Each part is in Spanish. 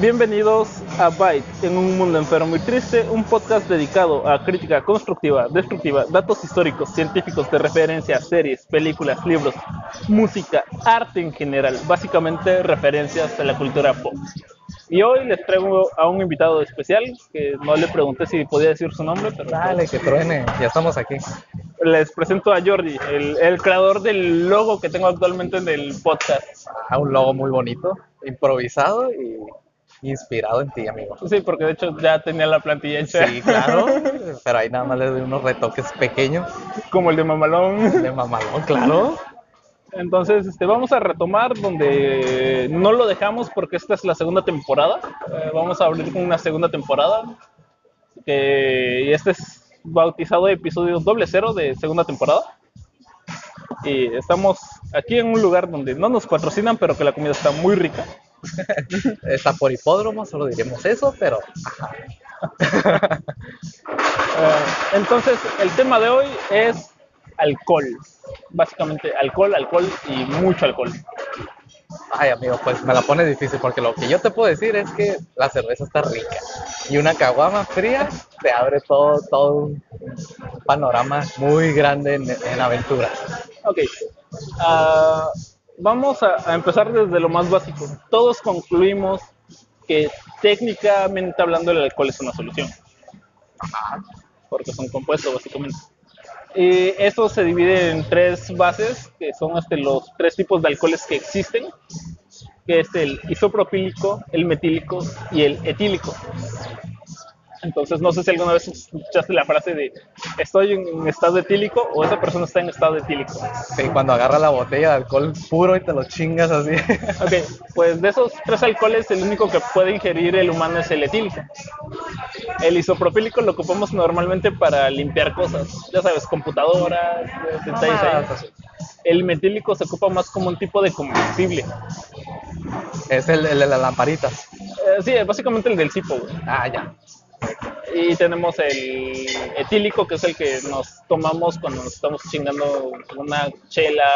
Bienvenidos a Byte, en un mundo enfermo y triste, un podcast dedicado a crítica constructiva, destructiva, datos históricos, científicos de referencia, series, películas, libros, música, arte en general, básicamente referencias a la cultura pop. Y hoy les traigo a un invitado especial, que no le pregunté si podía decir su nombre, pero Dale, que truene, ya estamos aquí. les presento a Jordi, el, el creador del logo que tengo actualmente en el podcast. Ah, un logo muy bonito, improvisado y inspirado en ti, amigo. Sí, porque de hecho ya tenía la plantilla hecha, Sí, claro, pero ahí nada más le doy unos retoques pequeños como el de Mamalón. de mamalón, claro. Entonces, este, vamos a retomar donde no lo dejamos porque esta es la segunda temporada. Eh, vamos a abrir con una segunda temporada. Que, y este es bautizado episodio doble cero de segunda temporada. Y estamos aquí en un lugar donde no nos patrocinan, pero que la comida está muy rica. Está por hipódromo, solo diremos eso, pero Eh, entonces, el tema de hoy es alcohol. Básicamente, alcohol, alcohol y mucho alcohol. Ay, amigo, pues me la pone difícil porque lo que yo te puedo decir es que la cerveza está rica y una caguama fría te abre todo, todo un panorama muy grande en, en aventuras. Ok. Ah, vamos a, a empezar desde lo más básico. Todos concluimos que técnicamente hablando el alcohol es una solución. Porque son compuestos básicamente. Y esto se divide en tres bases, que son este, los tres tipos de alcoholes que existen, que es el isopropílico, el metílico y el etílico. Entonces, no sé si alguna vez escuchaste la frase de estoy en estado etílico o esa persona está en estado etílico. Sí, cuando agarra la botella de alcohol puro y te lo chingas así. Ok, pues de esos tres alcoholes, el único que puede ingerir el humano es el etílico. El isopropílico lo ocupamos normalmente para limpiar cosas, ya sabes, computadoras, detalles ahí. El metílico se ocupa más como un tipo de combustible. Es el, el de las lamparitas. Eh, sí, básicamente el del cipo. güey. Ah, ya. Y tenemos el etílico, que es el que nos tomamos cuando nos estamos chingando una chela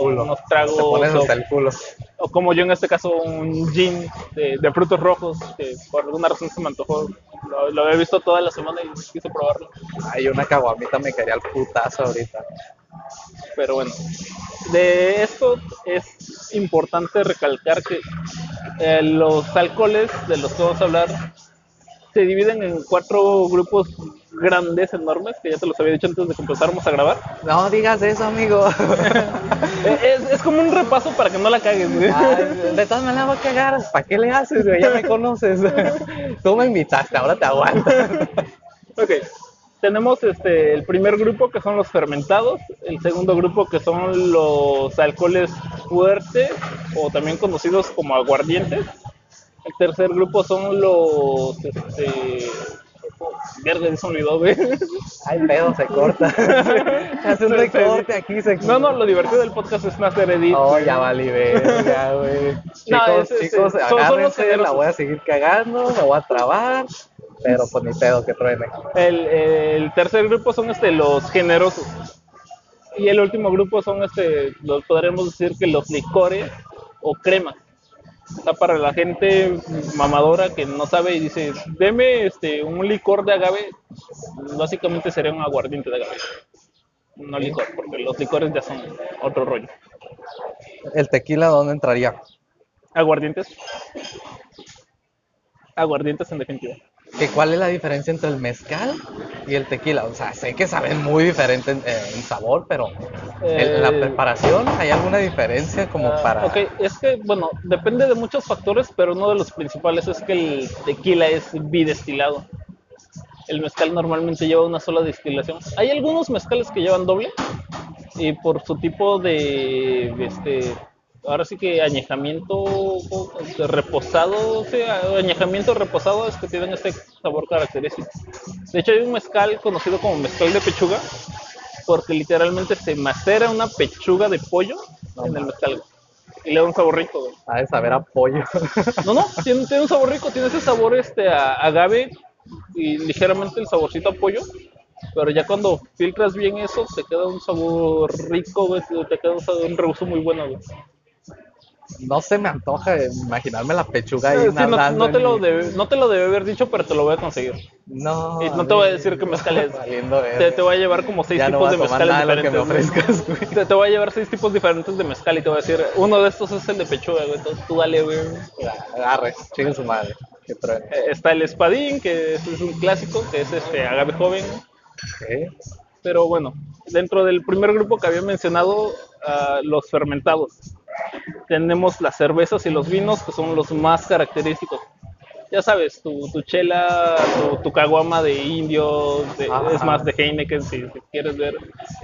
o unos tragos. Te pones o- hasta el culo. o como yo en este caso un gin de, de frutos rojos que por alguna razón se me antojó lo, lo había visto toda la semana y quise probarlo Ay, una caguamita me caería al putazo ahorita. pero bueno de esto es importante recalcar que eh, los alcoholes de los que vamos a hablar se dividen en cuatro grupos grandes, enormes, que ya te los había dicho antes de que empezáramos a grabar. No digas eso, amigo. Es, es como un repaso para que no la cagues. güey. Ay, de todas maneras va a cagar. ¿Para qué le haces, güey? Ya me conoces. Tú me invitaste, ahora te aguantas. Ok, tenemos este, el primer grupo que son los fermentados, el segundo grupo que son los alcoholes fuertes o también conocidos como aguardientes, el tercer grupo son los, este, verde, se olvidó, güey. Ay, pedo, se corta. Hace un recorte aquí. Se... No, no, lo divertido del podcast es más edit. Oh, ya valí verga, güey. No, Chicos, ese- chicos, son- son los agárrense, la voy a seguir cagando, me voy a trabar. Pero pues ni pedo, que truene. El, el tercer grupo son este, los generosos. Y el último grupo son, este, los podremos decir que los licores o cremas. Sea, para la gente mamadora que no sabe y dice, deme este, un licor de agave, básicamente sería un aguardiente de agave. No licor, porque los licores ya son otro rollo. ¿El tequila dónde entraría? Aguardientes. Aguardientes en definitiva. ¿Que ¿Cuál es la diferencia entre el mezcal y el tequila? O sea, sé que saben muy diferente en, eh, en sabor, pero en la Eh, preparación hay alguna diferencia como Ah, para... Ok, es que, bueno, depende de muchos factores, pero uno de los principales es que el tequila es bidestilado. El mezcal normalmente lleva una sola destilación. Hay algunos mezcales que llevan doble y por su tipo de, este, ahora sí que añejamiento reposado, sí, añejamiento reposado es que tienen este sabor característico. De hecho, hay un mezcal conocido como mezcal de pechuga, porque literalmente se macera una pechuga de pollo en el mezcal y le da un sabor rico. güey. De saber a pollo. No, no, tiene, tiene un sabor rico, tiene ese sabor este a agave y ligeramente el saborcito a pollo, pero ya cuando filtras bien eso, te queda un sabor rico, güey, te queda un, sabor, un regusto muy bueno, güey. No se me antoja imaginarme la pechuga ahí sí, no, no te lo debe, no te lo debe haber dicho, pero te lo voy a conseguir. No. Y no te voy a decir que mezcal es. Valiendo Te, te voy a llevar como seis Ya no tipos a de mezcales me diferentes. güey. ofrezcas, güey. Te, te voy a llevar seis tipos diferentes de mezcal y te voy a decir, uno de estos es el de pechuga, güey. Entonces tú dale, güey. Agarre, chingue su madre. Qué. Eh, Está el espadín, que es, es un clásico, que es este agave joven. Ok. Pero bueno, dentro del primer grupo que había mencionado, ah, los fermentados. Tenemos las cervezas y los vinos, que son los más característicos. Ya sabes, tu, tu chela, tu, tu caguama de indio, de- es más de Heineken si, si quieres ver,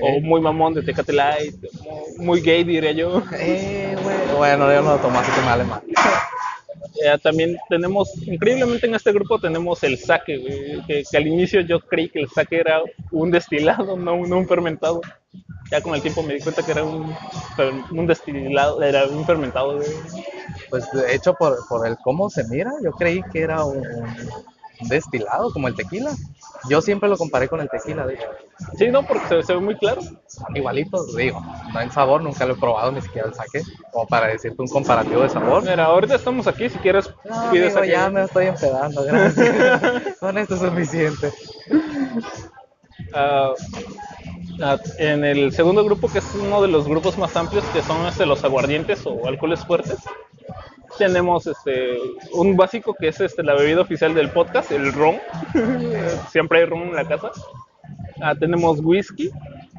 o muy mamón de Tecate Light, muy, gay diría yo. Eh. Bueno, yo no lo tomo así que me vale mal. Eh, también tenemos, increíblemente en este grupo tenemos el sake, güey, que, que al inicio yo creí que el sake era un destilado, no, no un fermentado. Ya con el tiempo me di cuenta que era un, un destilado, era un fermentado, güey. Pues de hecho, por, por el cómo se mira, yo creí que era un, un destilado, como el tequila. Yo siempre lo comparé con el tequila, de hecho. Sí, no, porque se, se ve muy claro. Son igualitos, digo. No en sabor, nunca lo he probado, ni siquiera el saque. Como para decirte un comparativo de sabor. Mira, ahorita estamos aquí, si quieres No, pides amigo, ya me estoy empedando, gracias. Con esto es suficiente. Ah, en el segundo grupo, que es uno de los grupos más amplios, que son este, los aguardientes o alcoholes fuertes, tenemos este, un básico que es este, la bebida oficial del podcast, el ron. Siempre hay ron en la casa. Ah, tenemos whisky,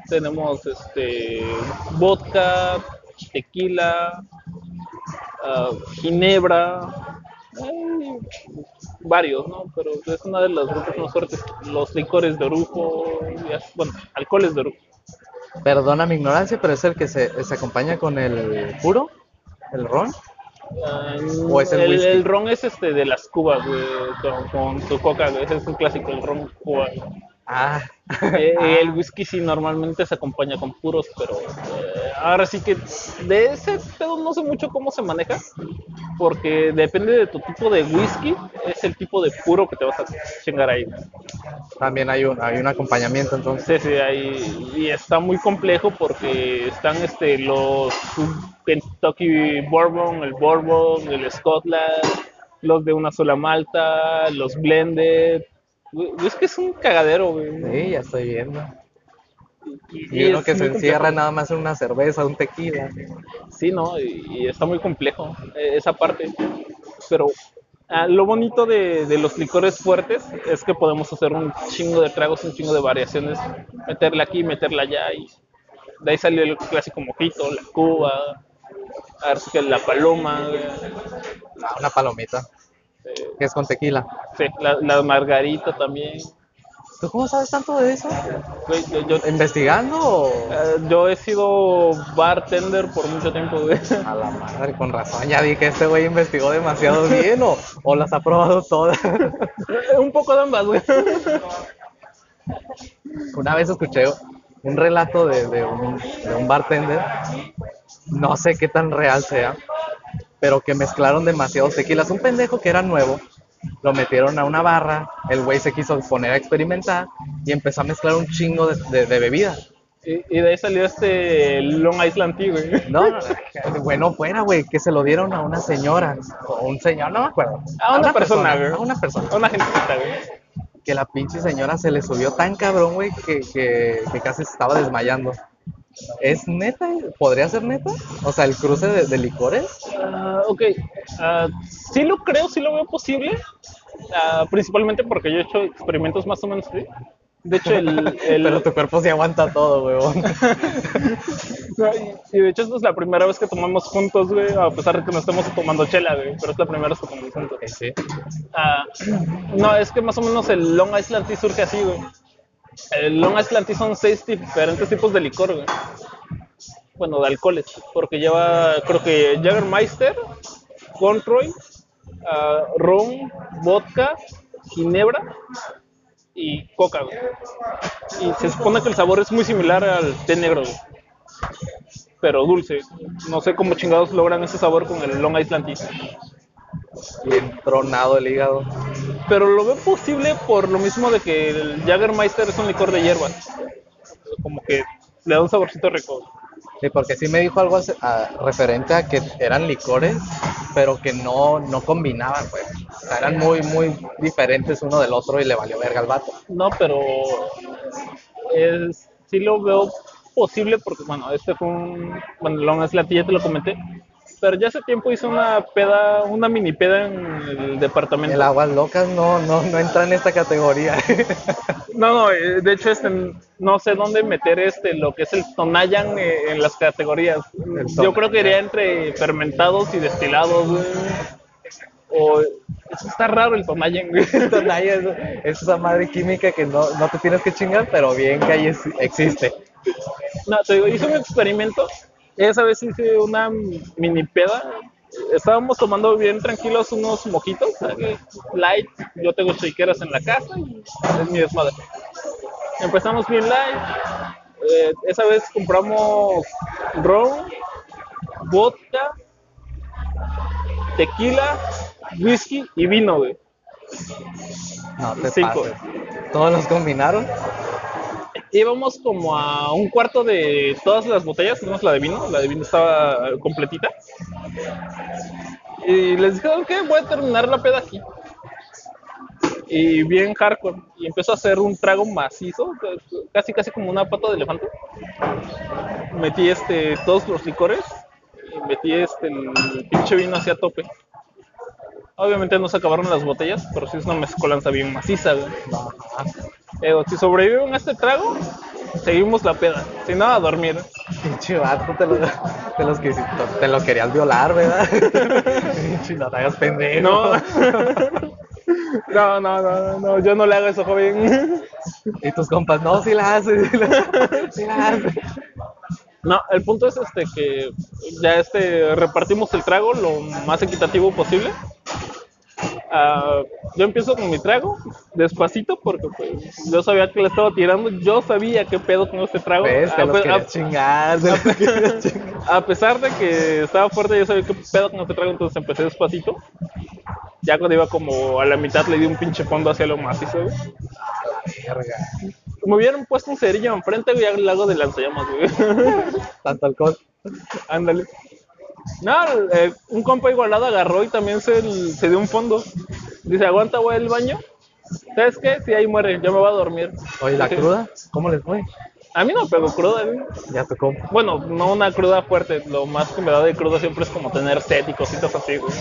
tenemos este, vodka, tequila, ah, ginebra, hay varios, ¿no? Pero es una de las grupos más fuertes. Los licores de orujo, bueno, alcoholes de orujo. Perdona mi ignorancia, pero es el que se, se acompaña con el puro, el ron. Ah, ¿O es el whisky? el ron es este de las cubas, güey, con, con su coca, güey. Ese es un clásico, el ron cuba. Ah, Eh, Ah. El whisky sí normalmente se acompaña con puros, pero eh, ahora sí que de ese pedo no sé mucho cómo se maneja, porque depende de tu tipo de whisky, es el tipo de puro que te vas a chingar ahí. también hay un, hay un acompañamiento entonces. Sí, sí, ahí, y está muy complejo porque están este, los Kentucky Bourbon, el Bourbon, el Scotland, los de una sola malta, los blended. Es que es un cagadero, güey. Sí, ya estoy viendo. Y, Y uno es que se encierra complejo. nada más en una cerveza, un tequila. Sí, ¿no? Y, y está muy complejo eh, esa parte. Pero ah, lo bonito de, de los licores fuertes es que podemos hacer un chingo de tragos, un chingo de variaciones, meterla aquí, meterla allá. Y de ahí salió el clásico mojito, la cuba, a ver la paloma, una palomita. Eh, Que es con tequila. sí, la, la margarita también. ¿Tú cómo sabes tanto de eso? Güey, yo, yo, ¿Investigando o...? eh, yo he sido bartender por mucho tiempo, güey. A la madre, con razón, ya vi que este güey investigó demasiado bien o, o las ha probado todas. un poco de ambas, güey. Una vez escuché un relato de, de un, de un bartender, no sé qué tan real sea, pero que mezclaron demasiados tequilas. Un pendejo que era nuevo, lo metieron a una barra, el güey se quiso poner a experimentar y empezó a mezclar un chingo de, de, de bebida. Y, y de ahí salió este Long Island Tea, güey. No, no, no, bueno, fuera, güey, que se lo dieron a una señora, o un señor, no me acuerdo. A una persona, güey. A una persona. A una gentita, güey. que la pinche señora se le subió tan cabrón, güey, que, que, que casi se estaba desmayando. ¿Es neta? ¿Podría ser neta? O sea, el cruce de, de licores. Ah, ok, Ah, sí lo creo, sí lo veo posible, Ah, principalmente porque yo he hecho experimentos más o menos así. De hecho, el... el- Pero tu cuerpo sí aguanta todo, weón. Y, de hecho, esta es la primera vez que tomamos juntos, güey, a pesar de que no estemos tomando chela, güey, pero es la primera vez que tomamos juntos. Sí. No, es que más o menos el Long Island Tea surge así, güey. El Long Island Tea son seis diferentes tipos de licor, güey. Bueno, de alcoholes, porque lleva, creo que Jägermeister, Conroy, ah, ron, vodka, ginebra y coca. Y se supone que el sabor es muy similar al té negro, güey. Pero dulce. No sé cómo chingados logran ese sabor con el Long Island Tea. Bien tronado el hígado. Pero lo veo posible por lo mismo de que el Jägermeister es un licor de hierbas. Como que le da un saborcito rico. Sí, porque sí me dijo algo a- referente a que eran licores, pero que no, no combinaban, pues. O sea, eran muy, muy diferentes uno del otro y le valió verga al vato. No, pero es, sí lo veo posible porque, bueno, este fue un. Bueno, Long Island ya te lo comenté. Pero ya hace tiempo hice una peda, una mini peda en el departamento. El aguas locas no, no, no entra en esta categoría. No, no, eh, de hecho, este, no sé dónde meter este, lo que es el Tonayan eh, en las categorías. Yo creo que iría entre fermentados y destilados, güey. O, eso está raro el Tonayan, güey. Tonaya es, es esa madre química que no, no te tienes que chingar, pero bien que ahí es- existe. No, te digo, hice un experimento. Esa vez hice una mini peda. Estábamos tomando bien tranquilos unos mojitos, ¿sabes? light. Yo tengo shakeras en la casa y es mi desmadre. Empezamos bien light. Eh, esa vez compramos ron, vodka, tequila, whisky y vino, güey. No te Cinco. pases. Todos los combinaron. Íbamos como a un cuarto de todas las botellas, menos la de vino. La de vino estaba completita. Y les dije, ok, voy a terminar la peda aquí. Y bien hardcore. Y empezó a hacer un trago macizo, casi casi como una pata de elefante. Metí este, todos los licores. Y metí este, el pinche vino hacia tope. Obviamente no se acabaron las botellas, pero sí es una mezcolanza bien maciza, güey. Eh, si sobreviven a este trago, seguimos la peda. Si no, a dormir. Pinche vato, te lo, te los quisi- te lo querías violar, ¿verdad? Pinche, no te hagas pendejo. No. no, no, no, no, yo no le hago eso, joven. Y tus compas, no, si la haces, sí la, sí la haces. No, el punto es este que ya este repartimos el trago lo más equitativo posible. Ah, yo empiezo con mi trago, despacito, porque pues, yo sabía que le estaba tirando, yo sabía qué pedo con este trago. ¿Ves? Te A los chingar, pesar de que estaba fuerte, yo sabía qué pedo con este trago, entonces empecé despacito. Ya cuando iba como a la mitad le di un pinche fondo hacia lo macizo, güey. Verga. Me hubieran puesto un cerillo enfrente, güey, al lago de lanzallamas, güey. Tanto alcohol. Ándale. No, eh, un compa igualado agarró y también se, se dio un fondo. Dice, aguanta, voy al baño. ¿Sabes qué? Si ahí muere, yo me voy a dormir. Oye, ¿la cruda? ¿Cómo les fue? A mí no pegó cruda, güey. Ya tu compa. Bueno, no una cruda fuerte. Lo más que me da de cruda siempre es como tener sed y cositas así, güey.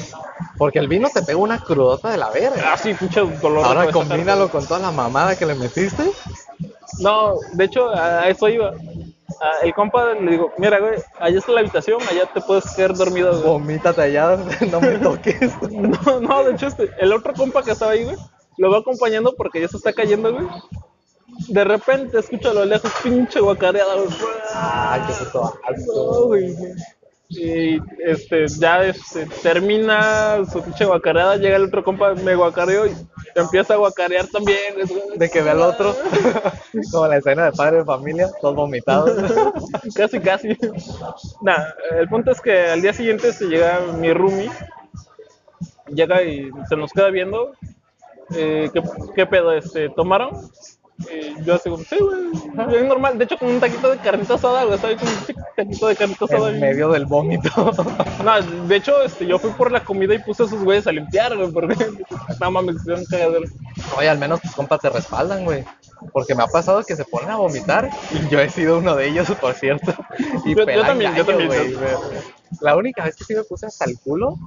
Porque el vino te pega una crudota de la verga. Ah, sí, pinche dolor. Ahora combínalo con toda la mamada que le metiste. No, de hecho, a eso iba. A el compa le digo, mira, güey, allá está la habitación, allá te puedes quedar dormido, güey. Vomítate allá, no me toques. No, no, de hecho, este, el otro compa que estaba ahí, güey, lo va acompañando porque ya se está cayendo, güey. De repente escucho a lo lejos pinche guacareada, güey. Ay, qué puto asco. No, güey. Y este, ya este, termina su pinche guacareada, llega el otro compa, me guacareó y empieza a guacarear también. De que ve al otro. Como la escena de padre de familia, todos vomitados. casi, casi. Nah, el punto es que al día siguiente se llega mi roomie, llega y se nos queda viendo. Eh, ¿qué, qué pedo? Este, ¿Tomaron? Y yo así como, sí, güey, bien normal. De hecho, con un taquito de carnita asada, güey, ahí con un taquito de carnita asada. En medio del vómito. No, de hecho, este, yo fui por la comida y puse a esos güeyes a limpiar, güey, porque no mames, hicieron cagadero. Oye, al menos tus compas te respaldan, güey. Porque me ha pasado que se ponen a vomitar y yo he sido uno de ellos, por cierto. Y Yo- yo también, yo gallo, también. güey, güey. La única vez que sí me puse hasta el culo,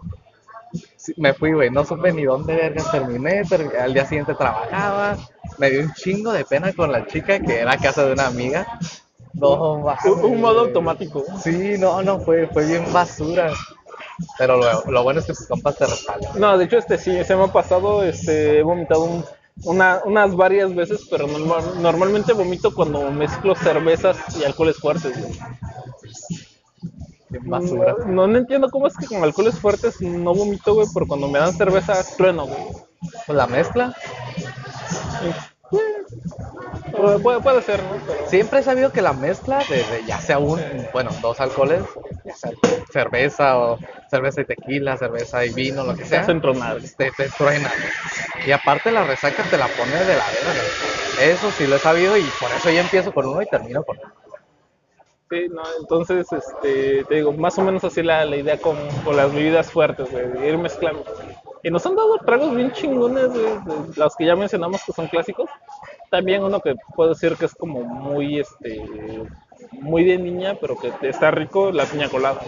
me fui, güey. No supe ni dónde vergas terminé. ter- al día siguiente trabajaba. Me dio un chingo de pena con la chica que era a casa de una amiga. No, mames, Un, modo automático. Sí, no, no, fue, fue bien basura. Pero lo, lo bueno es que tus compas te respaldan. No, de hecho, este sí, se me ha pasado, este, he vomitado un- una- unas varias veces, pero normal- normalmente vomito cuando mezclo cervezas y alcoholes fuertes, güey. Bien basura. No, no entiendo cómo es que con alcoholes fuertes no vomito, güey, pero cuando me dan cerveza, trueno, güey. Pues la mezcla. Puede, puede- puede ser, ¿no? Pero- Siempre he sabido que la mezcla de, de ya sea un, bueno, dos alcoholes, ya sea cerveza o cerveza y tequila, cerveza y vino, lo que se sea, te, te truena. Y aparte la resaca te la pone de la verga. Eso sí lo he sabido y por eso yo empiezo con uno y termino con uno. Sí, no, entonces, este, te digo, más o menos así la, la idea con, con las bebidas fuertes, de ir mezclando. Y nos han dado tragos bien chingones, de los que ya mencionamos que son clásicos. También uno que puedo decir que es como muy, este, muy de niña, pero que está rico, la piña colada.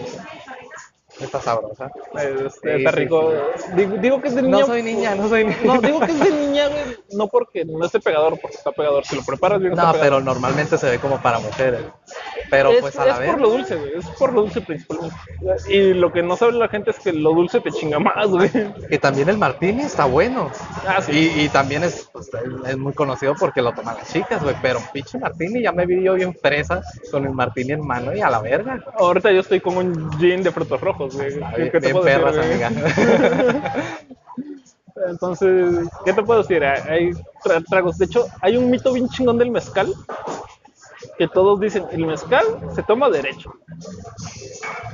Está sabrosa. Este, Sí, está sí, rico. Digo, digo que es de niña. No soy niña, no soy niña. No, digo que es de niña, güey, no porque no esté pegador, porque está pegador. Si lo preparas bien, está No, pegador. pero normalmente se ve como para mujeres. Pero es, pues a la es vez. por lo dulce, güey. Es por lo dulce principalmente. Y lo que no sabe la gente es que lo dulce te chinga más, güey. Y también el martini está bueno. Ah, sí. Y, y también es, pues, es muy conocido porque lo toman las chicas, güey. Pero pinche martini, ya me vi yo bien fresa con el martini en mano y a la verga. Ahorita yo estoy con un gin de frutos rojos, güey. Está ¿Qué- bien, bien decir, perras, güey? amiga. Entonces, ¿qué te puedo decir? Hay hay tra- tragos. De hecho, hay un mito bien chingón del mezcal. Que todos dicen, el mezcal se toma derecho.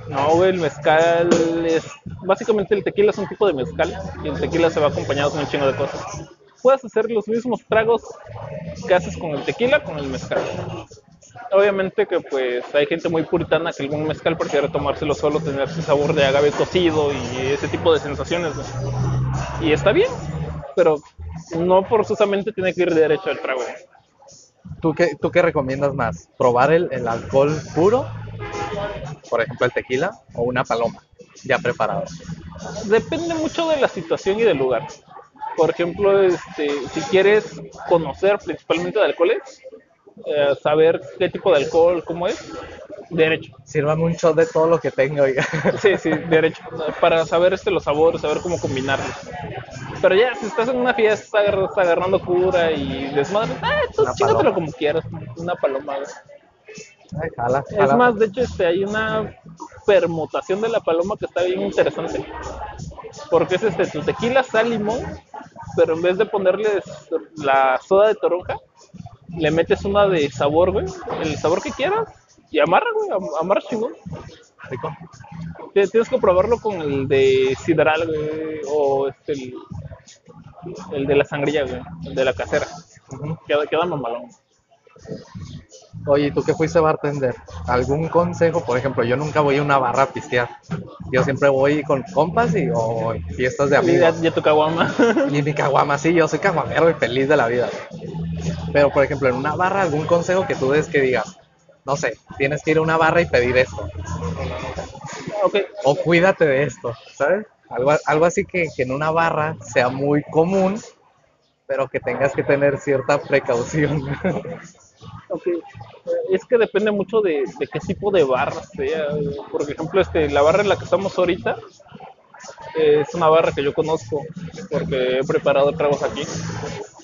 No, güey, el mezcal es... Básicamente el tequila es un tipo de mezcal. Y el tequila se va acompañado con un chingo de cosas. Puedes hacer los mismos tragos que haces con el tequila, con el mezcal. Obviamente que pues hay gente muy puritana que algún mezcal prefiere tomárselo solo, tener ese sabor de agave cocido y ese tipo de sensaciones. güey. Y está bien, pero no forzosamente tiene que ir derecho al trago. ¿Tú qué, ¿Tú qué recomiendas más? ¿Probar el, el alcohol puro? Por ejemplo, el tequila o una paloma ya preparada. Depende mucho de la situación y del lugar. Por ejemplo, este, si quieres conocer principalmente de alcoholes, eh, saber qué tipo de alcohol, cómo es, derecho. Sírvame un shot de todo lo que tengo, oiga. Sí, sí, derecho. Para saber este, los sabores, saber cómo combinarlos. Pero ya, si estás en una fiesta, agar- estás agarrando cura y desmadre, ah, tú chingatelo como quieras, una paloma. güey. Ay, jala, Es más, de hecho, este, hay una permutación de la paloma que está bien interesante. Porque es este, tu tequila, sal, limón, pero en vez de ponerle la soda de toronja, le metes una de sabor, güey, el sabor que quieras, y amarra, güey, am- amarra chingón. Rico. Tienes que probarlo con el de sidral, güey, o este, el, el de la sangría, güey, el de la casera. Queda, queda mamalón. Oye, ¿y tú qué fuiste bartender? ¿Algún consejo? Por ejemplo, yo nunca voy a una barra a pistear. Yo siempre voy con compas y, o en fiestas de Y amigos. ya tu caguama. Y mi caguama, sí, yo soy caguamero y feliz de la vida. Pero, por ejemplo, en una barra, algún consejo que tú des que digas, no sé, tienes que ir a una barra y pedir esto. ok, O cuídate de esto, ¿sabes? Algo, algo así que, que en una barra sea muy común, pero que tengas que tener cierta precaución. Es que depende mucho de, de qué tipo de barra sea. Por ejemplo, este, la barra en la que estamos ahorita es una barra que yo conozco porque he preparado tragos aquí.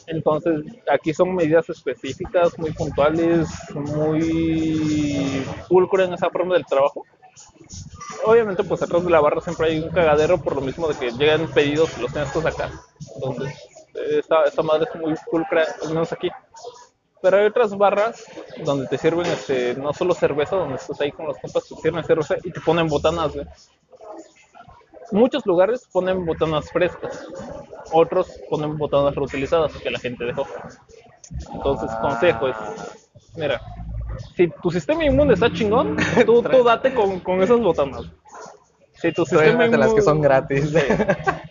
Entonces, aquí son medidas específicas, muy puntuales, muy pulcra en esa forma del trabajo. Obviamente, pues atrás de la barra siempre hay un cagadero por lo mismo de que llegan pedidos y los tienes que sacar. Entonces, esta, esta madre es muy pulcra, al menos aquí. Pero hay otras barras donde te sirven este, no solo cerveza, donde estás ahí con los compas, te sirven cerveza y te ponen botanas, güey. Muchos lugares ponen botanas frescas, otros ponen botanas reutilizadas que la gente dejó. Entonces, Ah. consejo es, mira, si tu sistema inmune está chingón, tú, tú date con, con esas botanas. Si tu sistema de las que inmune- son gratis.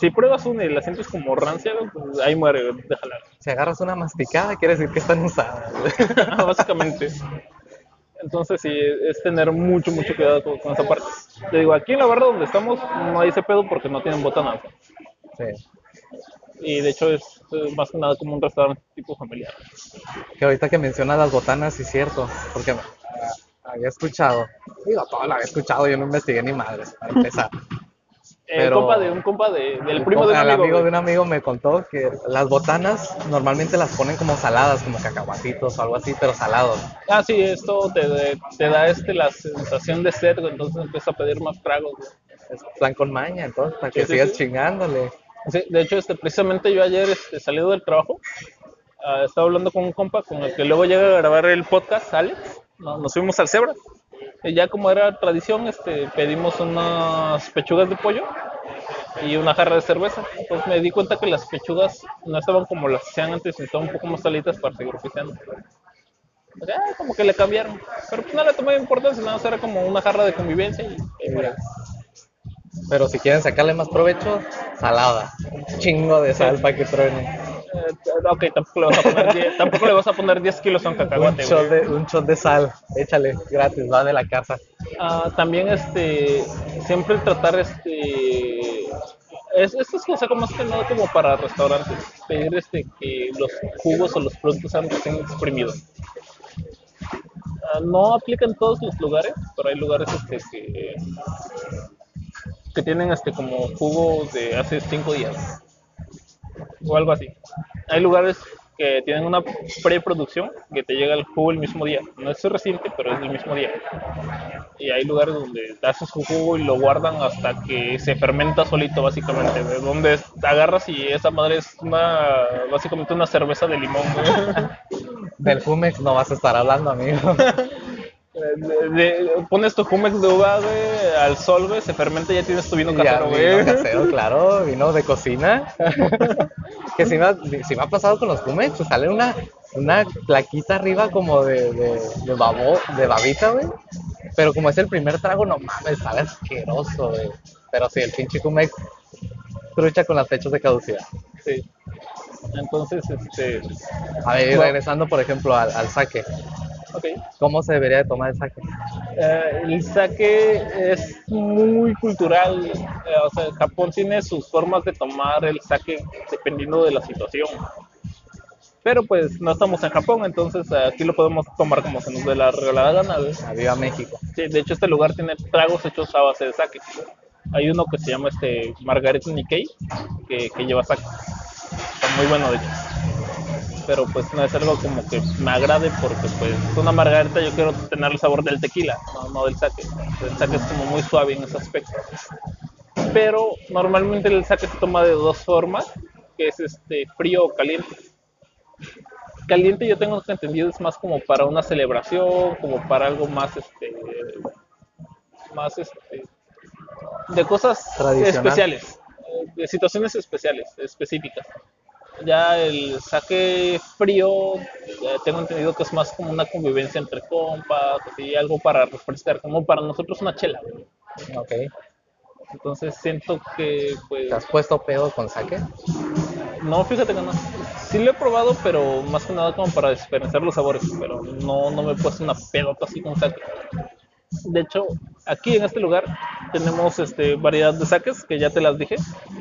Si pruebas una y la sientes como rancia, pues ahí muere, déjala. Si agarras una masticada, quiere decir que están usadas. básicamente. Entonces sí, es tener mucho, mucho cuidado con, con esa parte. Te digo, aquí en la barra donde estamos no hay ese pedo porque no tienen botanas. Sí. Y de hecho es eh, más que nada como un restaurante tipo familiar. Que ahorita que mencionas las botanas, sí es cierto, porque ah, había escuchado, digo, todo lo había escuchado, yo no investigué ni madres, para empezar. Eh, Pero- compa de un compa de, del primo de un el amigo. amigo de un amigo me contó que las botanas normalmente las ponen como saladas, como cacahuatitos o algo así, pero salados. Ah, sí, esto te, te da este la sensación de güey, entonces empieza a pedir más tragos. güey. Es plan con maña, entonces, para que Sí, sí, sigas sí. chingándole. Sí, de hecho, este, precisamente yo ayer este, salido del trabajo, ah, estaba hablando con un compa con el que luego llega a grabar el podcast, Alex. No- nos fuimos al Zebra. Ya como era tradición, este, pedimos unas pechugas de pollo y una jarra de cerveza. Entonces me di cuenta que las pechugas no estaban como las hacían antes, estaban un poco más salitas para seguir oficiando. Ah, como que le cambiaron. Pero pues no le tomé importancia, nada más era como una jarra de convivencia y. Pero si quieren sacarle más provecho, salada. Un chingo de sal para que truene. Eh, ok, tampoco le vas a poner 10, tampoco le vas a poner 10 kilos a un Un cacahuate, shot, güey. de, un shot de sal, échale, gratis, va de la casa. Ah, también este siempre tratar este es, esto es cosa como más que nada como para restaurantes pedir este que los jugos o los productos sean recién exprimidos Ah, no aplica en todos los lugares pero hay lugares este que que tienen este como jugo de hace cinco días o algo así hay lugares que tienen una preproducción que te llega el jugo el mismo día no es reciente pero es del mismo día y hay lugares donde haces su jugo y lo guardan hasta que se fermenta solito básicamente, güey, donde agarras y esa madre es una básicamente una cerveza de limón. Del Jumex no vas a estar hablando, amigo. De- de- pones tu jumex de uva, güey, al sol, güey, se fermenta y ya tienes tu vino Ya, casero, vino güey. casero, claro, vino de cocina. que si me, ha, si me ha pasado con los Jumex, pues sale una, una plaquita arriba como de, de, de, babo, de babita, güey. Pero como es el primer trago, no mames, sabe asqueroso, güey. Pero sí, el pinche Jumex trucha con las fechas de caducidad. Sí. Entonces, este, A ver, y regresando, por ejemplo, al, al sake. Ok. ¿Cómo se debería de tomar el sake? Eh, el sake es muy cultural, eh, o sea, Japón tiene sus formas de tomar el sake dependiendo de la situación. Pero pues no estamos en Japón, entonces aquí lo podemos tomar como se nos dé la regalada gana. Viva México. Sí, de hecho este lugar tiene tragos hechos a base de sake. Hay uno que se llama este Margarita Nikkei, que, que lleva sake. Está muy bueno de hecho. Pero pues no es algo como que me agrade porque pues una margarita yo quiero tener el sabor del tequila, no, no del sake. El sake es como muy suave en ese aspecto. Pero normalmente el sake se toma de dos formas, que es este frío o caliente. Caliente yo tengo entendido es más como para una celebración, como para algo más este más este de cosas especiales, eh, de situaciones especiales, específicas. Ya el saque frío, tengo entendido que es más como una convivencia entre compas, así, algo para refrescar, como para nosotros una chela. Ok. Entonces siento que, pues, ¿Te has puesto pedo con sake? no, fíjate que no. Sí lo he probado, pero más que nada como para experienciar los sabores, pero no, no me he puesto una pedota así con sake. De hecho, aquí en este lugar tenemos este, variedad de saques, que ya te las dije,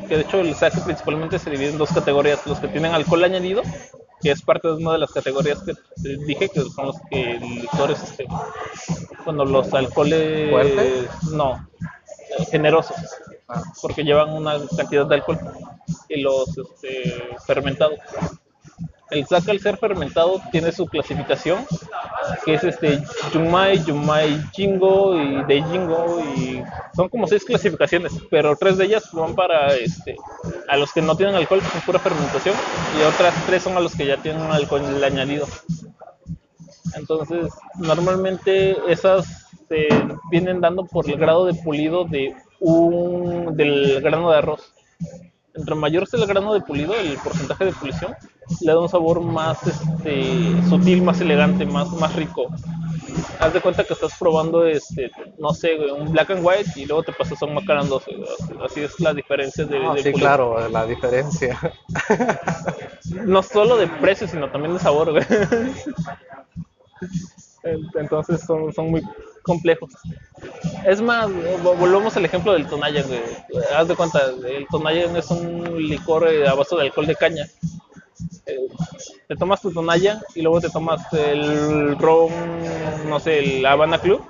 que de hecho el sake principalmente se divide en dos categorías, los que tienen alcohol añadido, que es parte de una de las categorías que te dije, que son los que licores, este, bueno, los alcoholes, no, generosos, Ah, porque llevan una cantidad de alcohol, y los este, fermentados. El sake al ser fermentado tiene su clasificación, que es este Yumai, Yumai Jingo y de Jingo y son como seis clasificaciones, pero tres de ellas van para este a los que no tienen alcohol con pura fermentación y otras tres son a los que ya tienen alcohol añadido. Entonces, normalmente esas se vienen dando por el grado de pulido de un del grano de arroz. Entre mayor sea el grano de pulido, el porcentaje de pulición, le da un sabor más este, sutil, más elegante, más, más rico. Haz de cuenta que estás probando, este, no sé, un black and white y luego te pasas a un Macallan 12. güey. Así, es la diferencia de, No, de sí, claro, la diferencia. No solo de precio, sino también de sabor, güey. Entonces son, son muy complejos. Es más, vo- volvemos al ejemplo del Tonayan, güey. Haz de cuenta, el Tonayan es un licor eh, a base de alcohol de caña. Te tomas tu Tonayan y luego te tomas el ron, no sé, el Habana Club.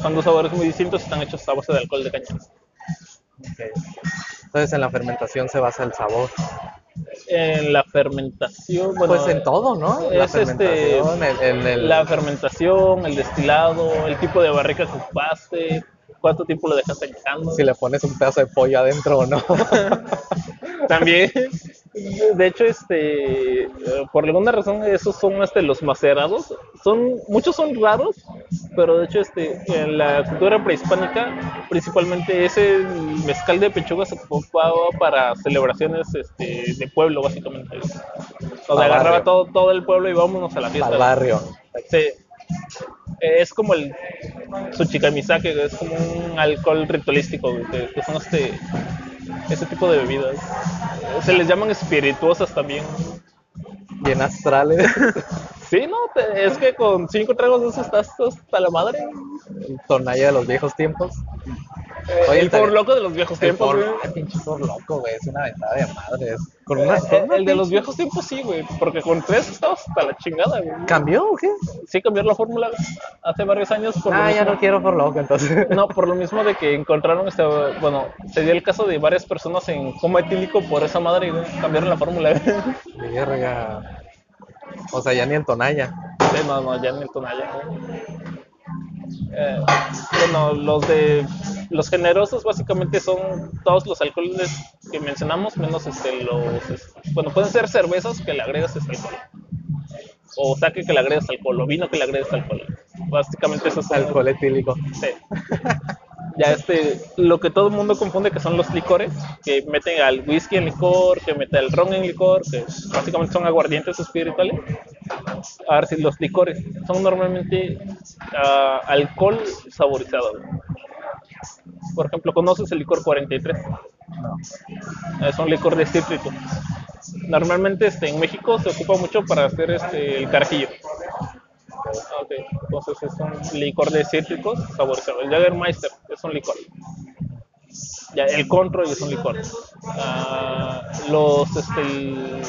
Son dos sabores muy distintos, están hechos a base de alcohol de caña. Entonces en la fermentación se basa el sabor. En la fermentación, bueno, pues en todo, ¿no? La es este, fermentación, el, el- el- la fermentación, el destilado, el tipo de barrica que ocupaste, cuánto tiempo lo dejaste añejando. si le pones un pedazo de pollo adentro o no. También, de hecho, este, por alguna razón, esos son este, los macerados. Son, muchos son raros, pero de hecho, este, en la cultura prehispánica, principalmente ese mezcal de pechuga se ocupaba para celebraciones este, de pueblo, básicamente. O sea, agarraba todo, todo el pueblo y vámonos a la fiesta. Al barrio. Sí. Es como el Tsuchikamisake, güey, es como un alcohol ritualístico, que son este ese tipo de bebidas. Se les llaman espirituosas también. Bien astrales. Sí, no, te- es que con cinco tragos de eso estás hasta la madre. El de los viejos tiempos. Oye, el por loco de los viejos tiempos, güey. ay, pinche por loco, güey. Es una ventada de madres. Con una, eh, el de los viejos tiempos sí, güey, porque con tres estabas hasta la chingada, güey. ¿Cambió o qué? Sí cambió la fórmula hace varios años por Ah, ya mismo. no quiero por loco, entonces. No, por lo mismo de que encontraron este, bueno, se dio el caso de varias personas en coma etílico por esa madre y güey, cambiaron la fórmula. güey. Verga. O sea, ya ni en tonalla. Sí, no, no, ya en el Tonaya. güey. Eh, bueno, los de los generosos básicamente son todos los alcoholes que mencionamos, menos este los es- bueno, pueden ser cervezas que le agregas este alcohol. O saque que le agregas alcohol, o vino que le agregas alcohol. Básicamente eso es Alcohol etílico. Sí. Ya este, lo que todo el mundo confunde que son los licores, que meten al whisky en licor, que meten el ron en licor, que básicamente son aguardientes espirituales. A ver si los licores son normalmente ah, alcohol saborizado. Por ejemplo, ¿conoces el licor 43? Es un licor de cítrico. Normalmente este, en México se ocupa mucho para hacer este, el carajillo. Ah, Ok, entonces es un licor de cítricos saborizado. El Jägermeister es un licor. Ya, el Control es un licor. Ah, los este,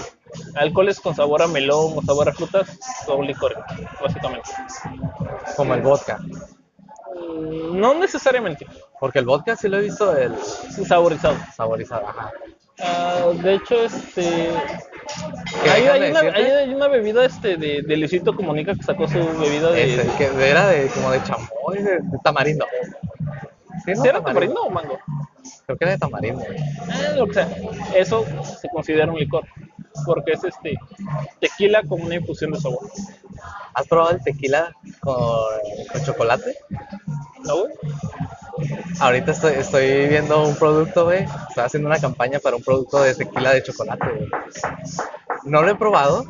alcoholes con sabor a melón o sabor a frutas son licores, básicamente. Como el vodka. Mm, No necesariamente, Porque el vodka sí lo he visto el es saborizado. saborizado. Ajá. Ah, de hecho, este. Hay, hay una, decirte- hay- hay una bebida este, de, de Luisito Comunica que sacó su bebida de. Ese, que era de como de chamoy, de, de tamarindo. ¿Sí, no? ¿Sí ¿Era tamarindo o mango? Creo que era de tamarindo. Eh, lo que sea. Eso se considera un licor. Porque es este tequila con una infusión de sabor. ¿Has probado el tequila con, con chocolate? ¿No, güey? Ahorita estoy, estoy viendo un producto, güey. Estoy haciendo una campaña para un producto de tequila de chocolate, güey. No lo he probado,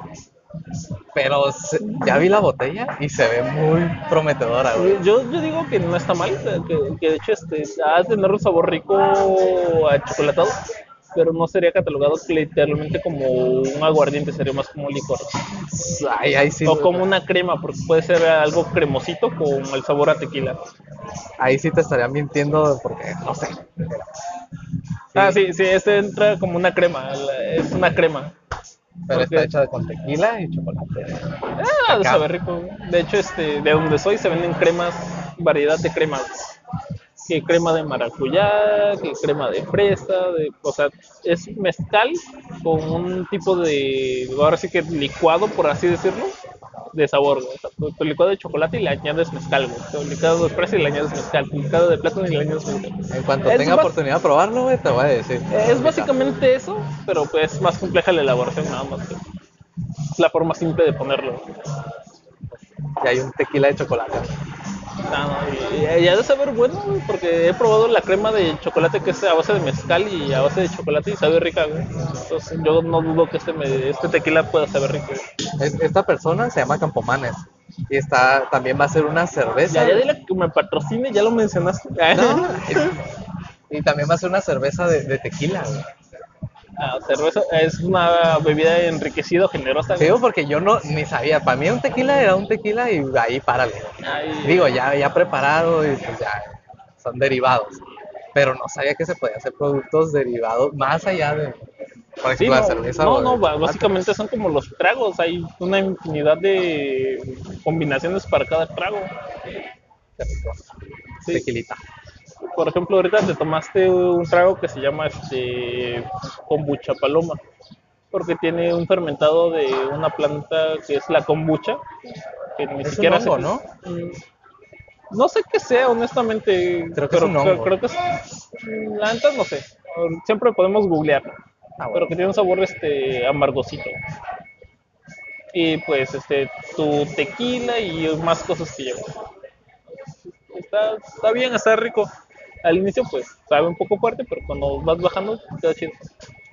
pero se- ya vi la botella y se ve muy prometedora, güey. Yo, yo digo que no está mal, que, que de hecho este, ha de tener un sabor rico a chocolatado, pero no sería catalogado literalmente como un aguardiente, sería más como un licor. Ay, ay, sí, o como una crema, porque puede ser algo cremosito con el sabor a tequila. ahí sí te estaría mintiendo porque no sé. Ah, sí, sí, este entra como una crema, es una crema. Pero porque- está hecha con tequila y chocolate. Ah, saber rico. De hecho, este, de donde soy se venden cremas, variedad de cremas. Que crema de maracuyá, que crema de fresa, de, o sea, es mezcal con un tipo de, ahora sí que licuado, por así decirlo, de sabor. O sea, tu, tu licuado de chocolate y le añades mezcal, güey. Tu licuado de fresa y le añades mezcal. Tu licuado de plátano y le añades mezcal. En cuanto Es tenga oportunidad de probarlo, güey, te voy a decir. Es básicamente eso, pero pues es más compleja la elaboración nada más. Es la forma simple de ponerlo. Y hay un tequila de chocolate. Y, y ha de saber bueno, güey, porque he probado la crema de chocolate que es a base de mezcal y a base de chocolate y sabe rica, güey. Entonces yo no dudo que este, me- este tequila pueda saber rico. güey. Esta persona se llama Campomanes. Y está, también va a ser una cerveza. Ya, ya dile que me patrocine, ya lo mencionaste. No, y también va a ser una cerveza de, de tequila, güey. Ah, cerveza es una bebida enriquecida, generosa. Digo porque yo no ni sabía. Para mí un tequila era un tequila y ahí párale. Ay, Digo, ya, ya preparado y pues ya son derivados. Pero no sabía que se podía hacer productos derivados más allá de, por Sí, ejemplo, no, la cerveza. no, no, el básicamente son como los tragos, hay una infinidad de combinaciones para cada trago. Sí. Tequilita. Por ejemplo, ahorita te tomaste un trago que se llama este kombucha paloma, porque tiene un fermentado de una planta que es la kombucha, que ni Es un siquiera hongo, sé- ¿no? Mm, No sé qué sea, honestamente. Creo que es pero un hongo. creo que es. La neta no sé. Siempre podemos googlear. Ah, bueno. Pero que tiene un sabor este amargosito. Y pues este tu tequila y más cosas que lleva. Está, está bien, está rico. Al inicio pues sabe un poco fuerte, pero cuando vas bajando queda chido.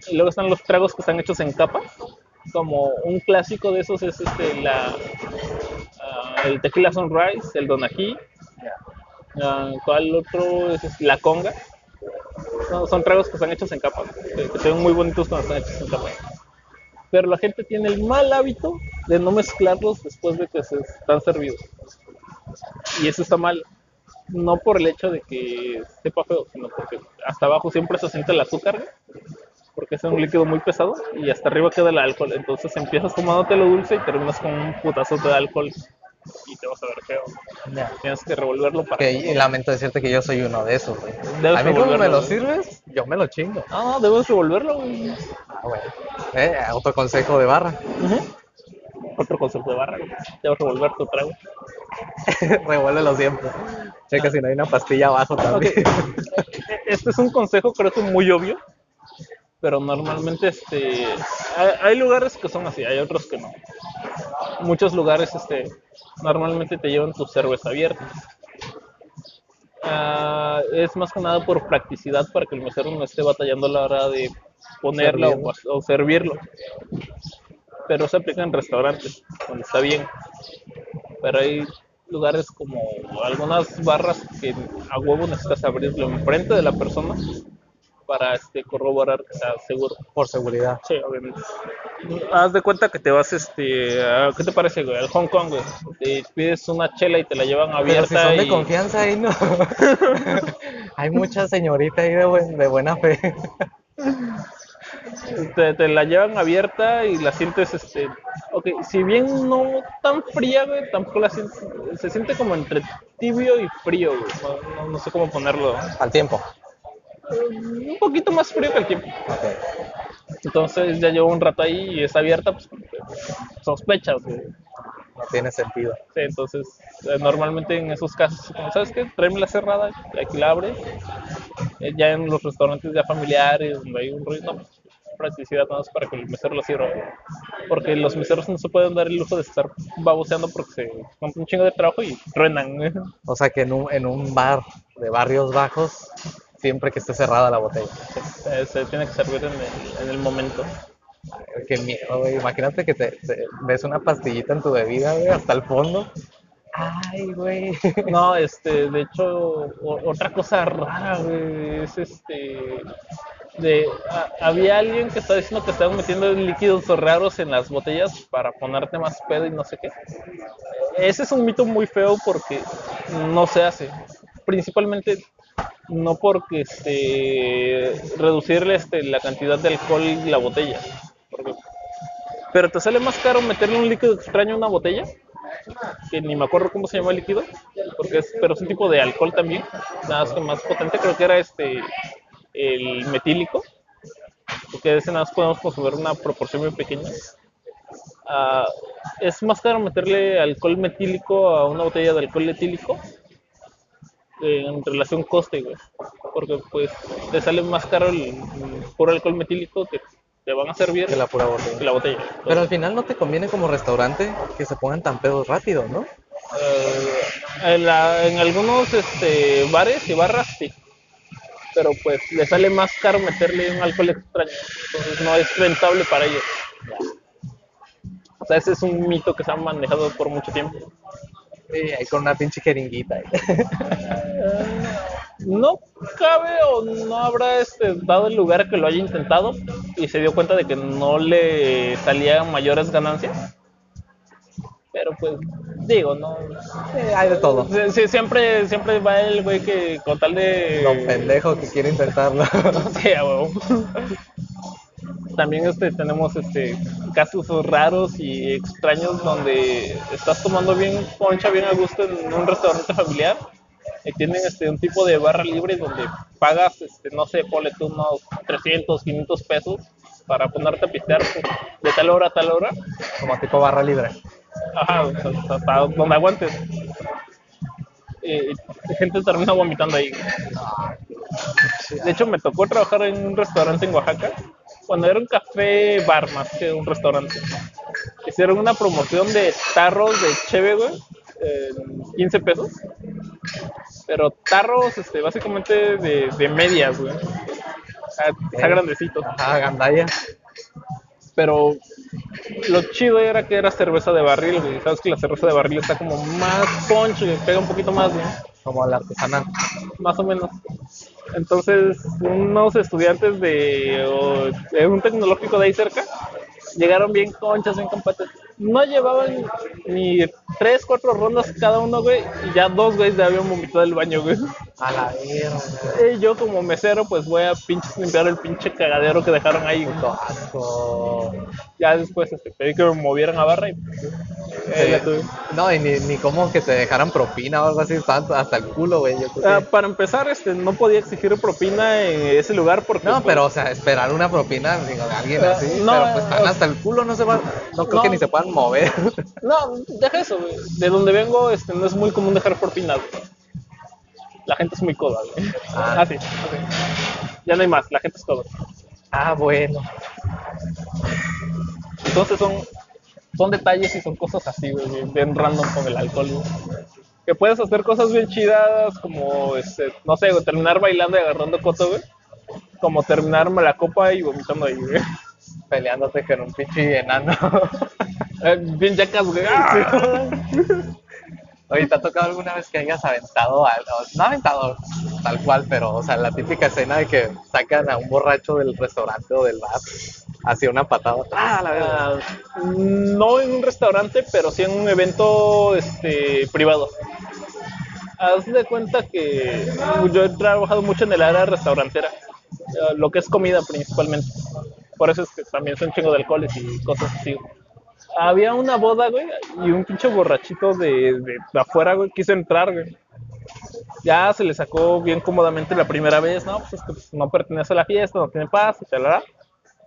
Y luego están los tragos que están hechos en capa. Como un clásico de esos es este la ah, el Tequila Sunrise, el Donají. Ah, ¿Cuál otro? Es es la Conga. No, son tragos que están hechos en capa, que, que se ven muy bonitos cuando están hechos en capa. Pero la gente tiene el mal hábito de no mezclarlos después de que se están servidos. Y eso está mal. No por el hecho de que sepa feo, sino porque hasta abajo siempre se siente el azúcar, porque es un líquido muy pesado, y hasta arriba queda el alcohol. Entonces empiezas tomándote lo dulce y terminas con un putazo de alcohol y te vas a ver feo. Tienes que revolverlo para. Y lamento decirte que yo soy uno de esos, güey. A mí como me lo sirves, yo me lo chingo. No, no, debes revolverlo, güey. Ah, bueno. Eh, autoconsejo de barra. Otro concepto de barra. Debes revolver tu trago. Revuélvelo siempre. Checa si no hay una pastilla abajo también. Este es un consejo, creo que muy obvio. Pero normalmente este, hay, hay lugares que son así, hay otros que no. Muchos lugares este, normalmente te llevan tu cerveza abierta. Ah, es más que nada por practicidad para que el mesero no esté batallando a la hora de ponerla o, o servirlo. Pero se aplica en restaurantes, donde está bien. Pero hay lugares como algunas barras que a huevo necesitas abrirlo enfrente de la persona para este, corroborar que sea seguro. Por seguridad. Sí, obviamente. Haz de cuenta que te vas, este, a- ¿qué te parece, güey? Al Hong Kong, güey. Te pides una chela y te la llevan Pero abierta si son de y- confianza ahí, no. hay mucha señorita ahí de, buen- de buena fe. te, te la llevan abierta y la sientes, este, ok, si bien no tan fría, güey, tampoco la sientes, se siente como entre tibio y frío, güey, no, no- no sé cómo ponerlo, Al tiempo. un poquito más frío que el tiempo, Ok. entonces ya llevo un rato ahí y está abierta, pues que sospechas, güey. No tiene sentido. Sí, entonces, eh, normalmente en esos casos, como, ¿sabes qué? Tráeme la cerrada, aquí la abres. Eh, ya en los restaurantes ya familiares, donde hay un ruido, no, practicidad nada más para que el mesero lo sirva. Porque los meseros no se pueden dar el lujo de estar baboseando porque se compran un chingo de trabajo y truenan. O sea que en un, en un bar de barrios bajos, siempre que esté cerrada la botella. Se, se tiene que servir en el, en el momento. Ay, Qué miedo, güey. Imagínate que te, te- ves una pastillita en tu bebida, güey, hasta el fondo. Ay, güey. No, este, de hecho, o- otra cosa rara, güey, es este. De, a- había alguien que estaba diciendo que estaban metiendo líquidos raros en las botellas para ponerte más pedo y no sé qué. Ese es un mito muy feo porque no se hace. Principalmente no porque este, reducirle este, la cantidad de alcohol y la botella. Pero te sale más caro meterle un líquido extraño a una botella que ni me acuerdo cómo se llama el líquido, porque es, pero es un tipo de alcohol también, nada más que más potente, creo que era este el metílico, porque de ese nada más podemos consumir una proporción muy pequeña. Ah, es más caro meterle alcohol metílico a una botella de alcohol etílico eh, en relación coste, güey, porque pues te sale más caro el, el puro alcohol metílico que te van a servir Que la pura botella. que la botella. Pero al final no te conviene como restaurante que se pongan tan pedos rápido, ¿no? En, la- en algunos este, bares y barras sí, pero pues le sale más caro meterle un alcohol extraño, entonces no es rentable para ellos. O sea, ese es un mito que se ha manejado por mucho tiempo. Sí, ahí con una pinche jeringuita. ahí. No cabe o no habrá este, dado el lugar que lo haya intentado y se dio cuenta de que no le salían mayores ganancias. Pero pues, digo, no. Sí, hay de todo. Sí, sí, siempre, siempre va el güey que con tal de. Lo pendejo que quiere intentarlo. Sí, a huevo. También este, tenemos este, casos raros y extraños donde estás tomando bien poncha, bien a gusto en un restaurante familiar y tienen este, un tipo de barra libre donde pagas, este, no sé, ponle tú unos 300, 500 pesos para ponerte a pistear de tal hora a tal hora. Como tipo barra libre. Ajá, hasta, donde aguantes. Y gente termina vomitando ahí. De hecho, me tocó trabajar en un restaurante en Oaxaca, cuando era un café bar más que un restaurante. Hicieron una promoción de tarros de cheve, güey, en 15 pesos. Pero tarros, este, básicamente de, de medias, güey. Sea, está grandecito. Ajá, gandalla. Pero lo chido era que era cerveza de barril, güey. Sabes que la cerveza de barril está como más punch, güey, pega un poquito más, güey. Como la artesanal. Más o menos. Entonces, unos estudiantes de, o- de un tecnológico de ahí cerca llegaron bien conchas, bien compates. No llevaban ni tres, cuatro rondas cada uno, güey, y ya dos güeyes ya habían vomitado del baño, güey. A la verga. Y yo como mesero, pues voy a pinches limpiar el pinche cagadero que dejaron ahí, asco. Ya después este, pedí que me movieran a barra y eh, ya tuve. No, y ni, ni como que te dejaran propina o algo así, tanto, hasta el culo, güey. Yo creo Ah, que- para empezar, este, no podía exigir propina en ese lugar porque... No, pues, pero, o sea, esperar una propina, digo, de alguien Eh, así, no, pero pues están hasta el culo, no se van, no creo no. que ni se puedan mover. No, deja eso, güey. De donde vengo, este, no es muy común dejar propina, güey. La gente es muy coda, güey. Ah. Ah, sí. Ya no hay más, la gente es coda. ah, bueno. Entonces son, son detalles y son cosas así, güey, bien- bien random con el alcohol, güey. Que puedes hacer cosas bien chidas, como, este, no sé, güey, terminar bailando y agarrando coto, güey. Como terminarme la copa y vomitando ahí, güey. Peleándote con un pinche enano. Eh, bien yacas, güey. ¡Ah! Oye, ¿te ha tocado alguna vez que hayas aventado, no aventado tal cual, pero, o sea, la típica escena de que sacan a un borracho del restaurante o del bar hacia una patada? ¡Ah, la verdad! No en un restaurante, pero sí en un evento este, privado. Haz de cuenta que yo he trabajado mucho en el área restaurantera, eh, lo que es comida principalmente. Por eso es que también son chingo de alcoholes y cosas así. Había una boda, güey, y un pinche borrachito de, de, afuera, güey, quiso entrar, güey. Ya se le sacó bien cómodamente la primera vez, ¿no? Pues es que pues, no pertenece a la fiesta, no tiene paz, y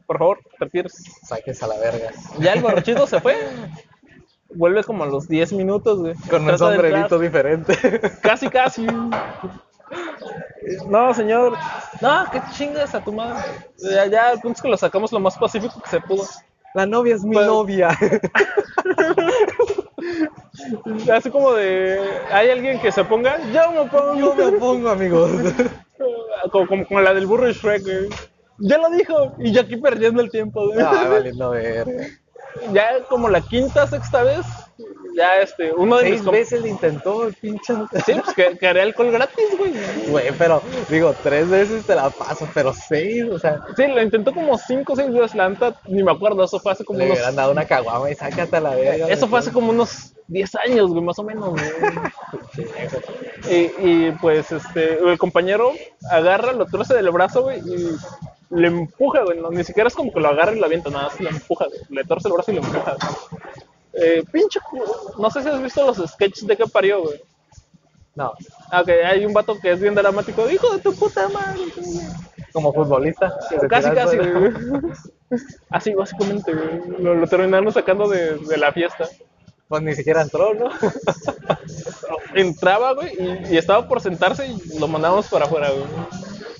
Por favor, retírese. Saques a la verga. Ya el borrachito se fue. Vuelve como a los 10 minutos, güey. Con un Trata de sombrerito diferente. Casi, casi. No, señor. No, qué chingas a tu madre. Ya, ya, el punto es que lo sacamos lo más pacífico que se pudo. La novia es mi Pues- novia. Así como de. Hay alguien que se ponga, yo me pongo. Yo me pongo, amigos. Como, como, como la del burro de Shrek, güey. Ya lo dijo. Y yo aquí perdiendo el tiempo, güey. Ay, valiendo verga. Ya como la quinta, sexta vez. Ya este, uno de mis Seis com- veces le intentó el pinche. Sí, pues que, que haré alcohol gratis, güey. Güey, pero digo, tres veces te la paso, pero seis, o sea, Sí, lo intentó como cinco o seis veces, la neta, ni me acuerdo, eso fue hace como le unos... hubieran dado una caguama y sácate a la verga. Eso fue hace como unos 10 años, güey, más o menos, güey. Y, y, pues, este, el compañero agarra, lo torce del brazo, güey, y le empuja, güey, no, ni siquiera es como que lo agarra y lo avienta, nada más lo empuja, güey, le torce el brazo y lo empuja. Eh, pinche, no sé si has visto los sketches de que parió, güey. No, Ah, ok, hay un vato que es bien dramático, hijo de tu puta madre. como futbolista. Casi, casi, güey. Así, básicamente, güey. Lo, lo terminaron sacando de, de la fiesta. Pues ni siquiera entró, ¿no? Entraba, güey, y, y estaba por sentarse y lo mandábamos para afuera, güey.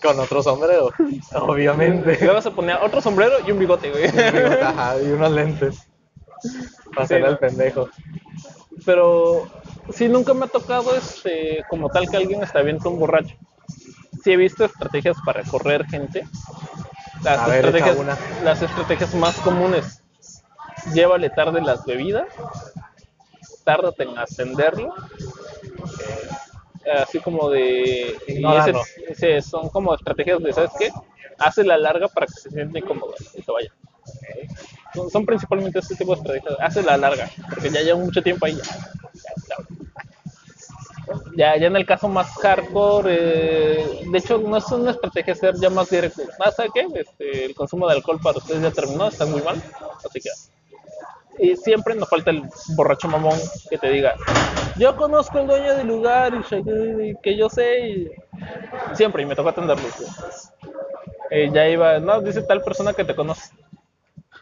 Con otro sombrero, Y obviamente. luego se ponía otro sombrero y un bigote, güey. Ajá, y unos lentes. Para hacerle Sí, el pendejo. Pero sí, nunca me ha tocado este, como tal que alguien está bien un borracho. Sí he visto estrategias para correr gente. Las, A ver, estrategias, las estrategias más comunes. Llévale tarde las bebidas. Tárdate en atenderlo. Así como de... y Ignorarlo. ese- ese son como estrategias de, ¿sabes qué? Hace la larga para que se sienta incómodo y se vaya. Son, son principalmente este tipo de estrategias. Hace la larga, porque ya lleva mucho tiempo ahí. Ya, ya, ya. En el caso más hardcore, eh, de hecho no es una estrategia ser ya más directo. Ah, ¿sabe qué? Este, el consumo de alcohol para ustedes ya terminó, está muy mal, así que... Y siempre nos falta el borracho mamón que te diga, yo conozco al dueño del lugar y que- yo sé y... Siempre, y me tocó atenderlo. güey. Eh, ya iba, no, dice tal persona que te conoce.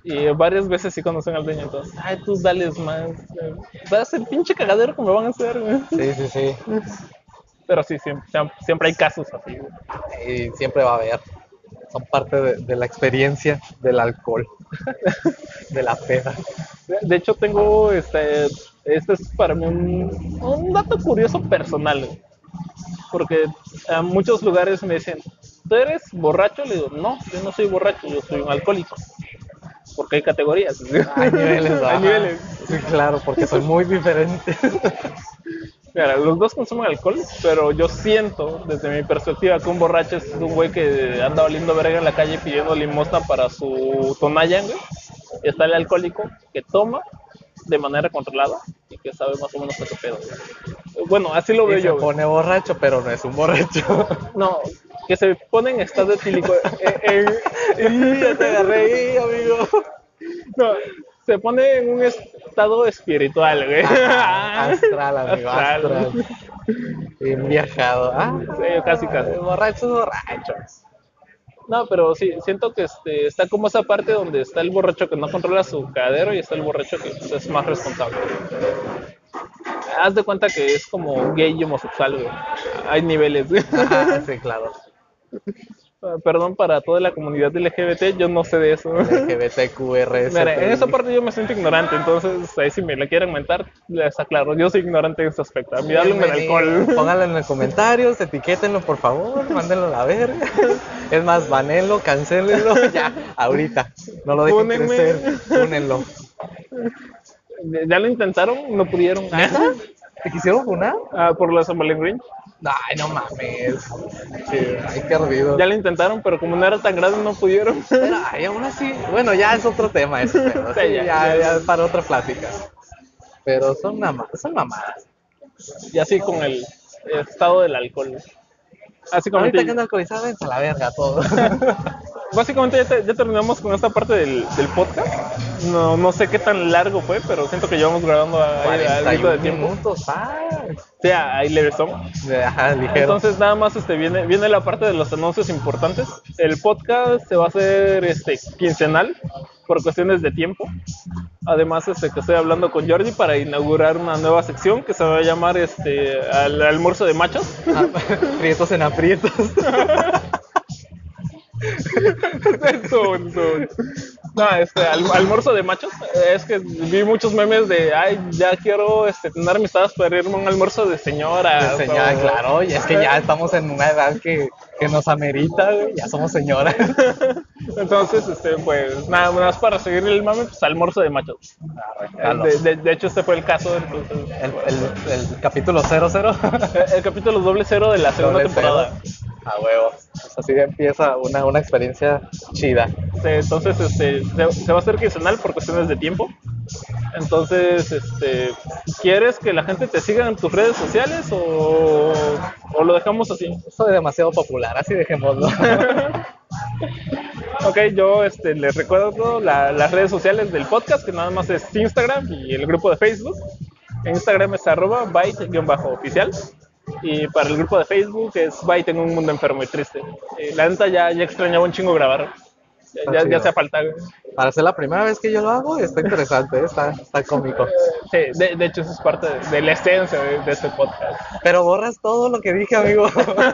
Y varias veces sí conocen al dueño, entonces, ay, tú dales más. eh, Va a ser pinche cagadero que me van a hacer. Sí, sí, sí. Pero sí, siempre, siempre, hay casos así. Y siempre va a haber. Son parte de, de la experiencia del alcohol. de la peda. De- hecho, tengo, este, este es para mí un, un dato curioso personal. Porque a muchos lugares me dicen, ¿tú eres borracho? Le digo, no, yo no soy borracho, yo soy un alcohólico. porque hay categorías. Hay niveles, Hay ajá. niveles. Sí, claro, porque soy muy diferente. Mira, los dos consumen alcohol, pero yo siento, desde mi perspectiva, que un borracho es un güey que anda oliendo verga en la calle pidiendo limosna para su tonalla, güey. Y está el alcohólico que toma de manera controlada y que sabe más o menos qué pedo. güey. Bueno, así lo veo Y se yo. güey. pone borracho, pero no es un borracho. No, que se pone en estado etílico. eh, eh, Y ya te agarré amigo. no, se pone en un estado espiritual, güey. Ajá, astral, amigo, Astral. astral. Bien viajado. Ah, Sí, casi, casi. borrachos, borrachos. No, pero sí, siento que este, está como esa parte donde está el borracho que no controla su cadero y está el borracho que pues, es más responsable. Haz de cuenta que es como gay y homosexual, güey. Hay niveles, güey. Sí, claro. Perdón para toda la comunidad LGBT, yo no sé de eso. LGBTQRS. Mira, en esa parte yo me siento ignorante, entonces ahí si me la quieren mentar, les aclaro, yo soy ignorante en ese aspecto. A mí háblenme de alcohol. Pónganlo en los comentarios, etiquétenlo por favor, mándenlo a la verga. Es más, banenlo, cancelenlo, ya, ahorita. No lo dejen Fúnenme. crecer, únenlo. Ya lo intentaron, no pudieron. ¿Te quisieron funar? Ah, por la Valentín Ring. Ay, no mames. Sí, ay, qué ardido. Ya lo intentaron, pero como no era tan grande, no pudieron. Pero, ay, aún así, bueno, ya es otro tema Sí, sí, ya, ya, es para otra plática. Pero son, mama- son mamadas. Y así con el estado del alcohol. Así como Ahorita que ando alcoholizado, a la verga todo. básicamente ya, te- ya terminamos con esta parte del, del podcast. No, no sé qué tan largo fue, pero siento que llevamos grabando algo de 41 tiempo. minutos, ah. Sí, ahí le. Ajá, ligero. Entonces nada más este viene viene la parte de los anuncios importantes. El podcast se va a hacer este quincenal por cuestiones de tiempo. Además este que estoy hablando con Jordi para inaugurar una nueva sección que se va a llamar este al almuerzo de machos. Ah, Prietos en aprietos. No, este al- almuerzo de machos es que vi muchos memes de ay ya quiero este tener amistades para irme a un almuerzo de señoras. De señora, o- claro, y es que ya estamos en una edad que, que nos amerita, ya somos señoras. Entonces, este, pues nada más para seguir el mame, pues almuerzo de machos. Jalo. De, de- de hecho, este fue el caso. entonces, El, el, el capítulo 00. el, el capítulo doble cero de la segunda Doble temporada. cero. A huevo. Pues así empieza una, una experiencia chida. Sí, entonces, este, se, se va a hacer quincenal por cuestiones de tiempo. Entonces, este, ¿quieres que la gente te siga en tus redes sociales o, o lo dejamos así? Es demasiado popular, así dejémoslo. Ok, yo este, les recuerdo la- las redes sociales del podcast, que nada más es Instagram y el grupo de Facebook. En Instagram es arroba byte-oficial. Y para el grupo de Facebook es Byte en un mundo enfermo y triste. Eh, la neta ya, ya extrañaba un chingo grabar. Ya, ya, ya hacía falta. Para ser la primera vez que yo lo hago, está interesante, está, está cómico. Sí, de, de hecho eso es parte de, de la esencia de, de este podcast. Pero borras todo lo que dije, amigo.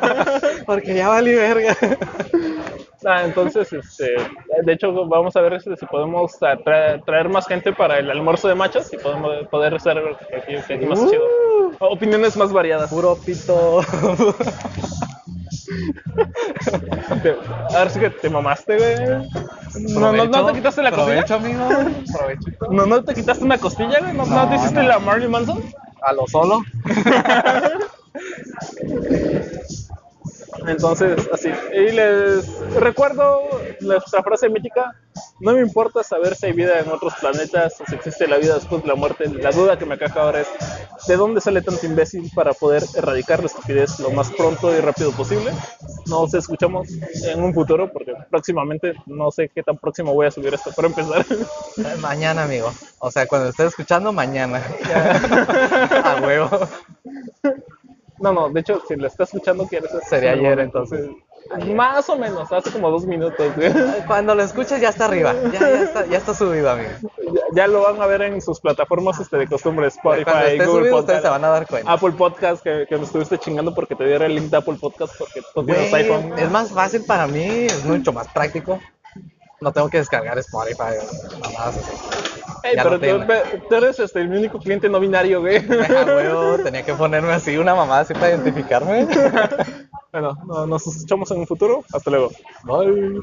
Porque ya valí verga. Ah, entonces, este, de hecho, vamos a ver este, si podemos tra- traer más gente para el almuerzo de machos y podemos poder hacer que aquí más Uh. chido. Opiniones más variadas. Puro pito. Te- Ahora sí que te mamaste, güey. No, no, no te quitaste la costilla. Provecho, amigo. Provecho. No, no te quitaste una costilla, güey. No, no No, te hiciste no. la Marilyn Manson. A lo solo. Entonces, así. Y les recuerdo nuestra frase mítica. No me importa saber si hay vida en otros planetas o si existe la vida después de la muerte. La duda que me caja ahora es ¿de dónde sale tanto imbécil para poder erradicar la estupidez lo más pronto y rápido posible? Nos escuchamos en un futuro porque próximamente no sé qué tan próximo voy a subir esto para empezar. Mañana, amigo. O sea, cuando estés escuchando, mañana. A huevo. No, no, de hecho, si lo está escuchando, quieres Sería ayer, entonces. Más o menos, hace como dos minutos. güey. Cuando lo escuches, ya está arriba. Ya, ya, está, ya está subido, amigo. Ya, ya lo van a ver en sus plataformas este, de costumbre, Spotify, Google subido, ustedes Podcast, se van a dar cuenta. Apple Podcast, que, que me estuviste chingando porque te diera el link de Apple Podcast porque tú tienes Güey, iPhone. es más fácil para mí, es mucho más práctico. No tengo que descargar Spotify o mamadas así. Ey, ya pero tú, tú eres este, el único cliente no binario, güey. Deja huevo, tenía que ponerme así una mamada así para identificarme. bueno, no- nos escuchamos en un futuro. Hasta luego. Bye.